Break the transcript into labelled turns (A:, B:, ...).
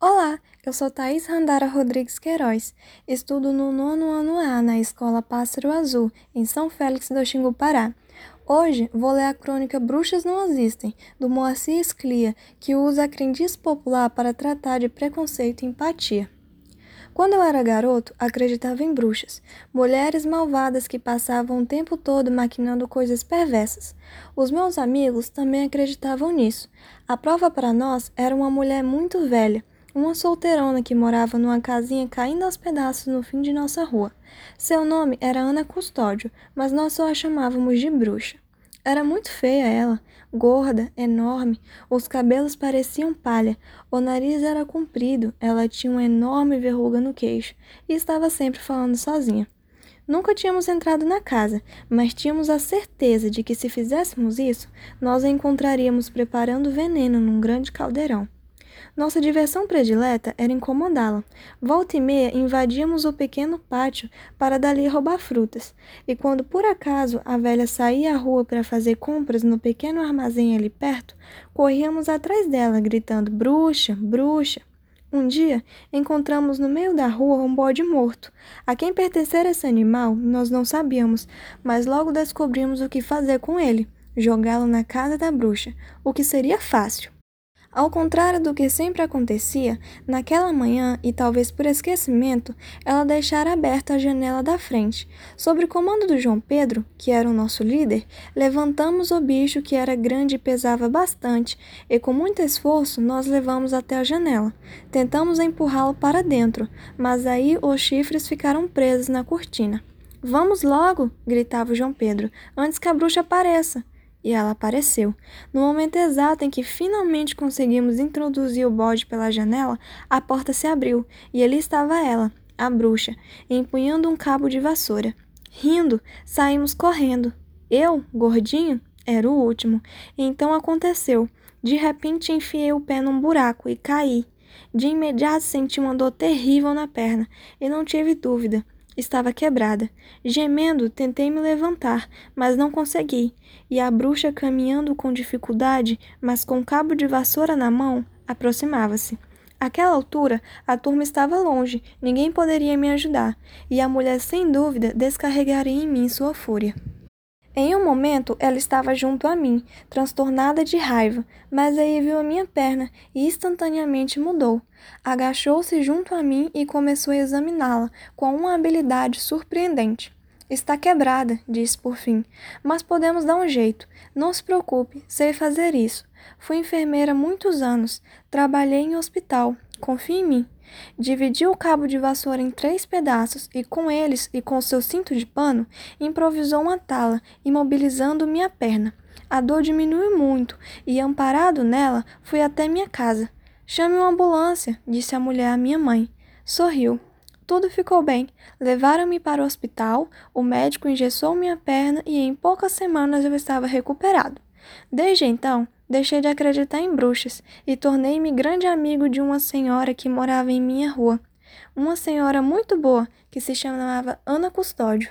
A: Olá, eu sou Thaís Randara Rodrigues Queiroz. Estudo no nono ano A na Escola Pássaro Azul, em São Félix do Xingu, Pará. Hoje vou ler a crônica Bruxas Não Existem, do Moacir Sclia, que usa a crendice popular para tratar de preconceito e empatia. Quando eu era garoto, acreditava em bruxas, mulheres malvadas que passavam o tempo todo maquinando coisas perversas. Os meus amigos também acreditavam nisso. A prova para nós era uma mulher muito velha, uma solteirona que morava numa casinha caindo aos pedaços no fim de nossa rua. Seu nome era Ana Custódio, mas nós só a chamávamos de bruxa. Era muito feia ela, gorda, enorme, os cabelos pareciam palha, o nariz era comprido, ela tinha uma enorme verruga no queixo e estava sempre falando sozinha. Nunca tínhamos entrado na casa, mas tínhamos a certeza de que se fizéssemos isso, nós a encontraríamos preparando veneno num grande caldeirão. Nossa diversão predileta era incomodá-la. Volta e meia invadíamos o pequeno pátio para dali roubar frutas, e quando por acaso a velha saía à rua para fazer compras no pequeno armazém ali perto, corríamos atrás dela, gritando: Bruxa, bruxa! Um dia, encontramos no meio da rua um bode morto. A quem pertencera esse animal, nós não sabíamos, mas logo descobrimos o que fazer com ele: jogá-lo na casa da bruxa, o que seria fácil. Ao contrário do que sempre acontecia, naquela manhã, e talvez por esquecimento, ela deixara aberta a janela da frente. Sob o comando do João Pedro, que era o nosso líder, levantamos o bicho que era grande e pesava bastante, e com muito esforço nós levamos até a janela. Tentamos empurrá-lo para dentro, mas aí os chifres ficaram presos na cortina. Vamos logo! gritava o João Pedro, antes que a bruxa apareça. E ela apareceu. No momento exato em que finalmente conseguimos introduzir o bode pela janela, a porta se abriu e ali estava ela, a bruxa, empunhando um cabo de vassoura. Rindo, saímos correndo. Eu, gordinho, era o último. Então aconteceu. De repente enfiei o pé num buraco e caí. De imediato senti uma dor terrível na perna e não tive dúvida estava quebrada. Gemendo, tentei me levantar, mas não consegui, e a bruxa, caminhando com dificuldade, mas com cabo de vassoura na mão, aproximava-se. Àquela altura, a turma estava longe, ninguém poderia me ajudar, e a mulher, sem dúvida, descarregaria em mim sua fúria. Em um momento, ela estava junto a mim, transtornada de raiva, mas aí viu a minha perna e instantaneamente mudou. Agachou-se junto a mim e começou a examiná-la com uma habilidade surpreendente. Está quebrada, disse por fim, mas podemos dar um jeito. Não se preocupe, sei fazer isso. Fui enfermeira muitos anos, trabalhei em hospital. Confie em mim. Dividiu o cabo de vassoura em três pedaços e, com eles e com seu cinto de pano, improvisou uma tala, imobilizando minha perna. A dor diminuiu muito e, amparado nela, fui até minha casa. Chame uma ambulância, disse a mulher à minha mãe. Sorriu. Tudo ficou bem. Levaram-me para o hospital, o médico engessou minha perna e em poucas semanas eu estava recuperado. Desde então, deixei de acreditar em bruxas e tornei-me grande amigo de uma senhora que morava em minha rua. Uma senhora muito boa que se chamava Ana Custódio.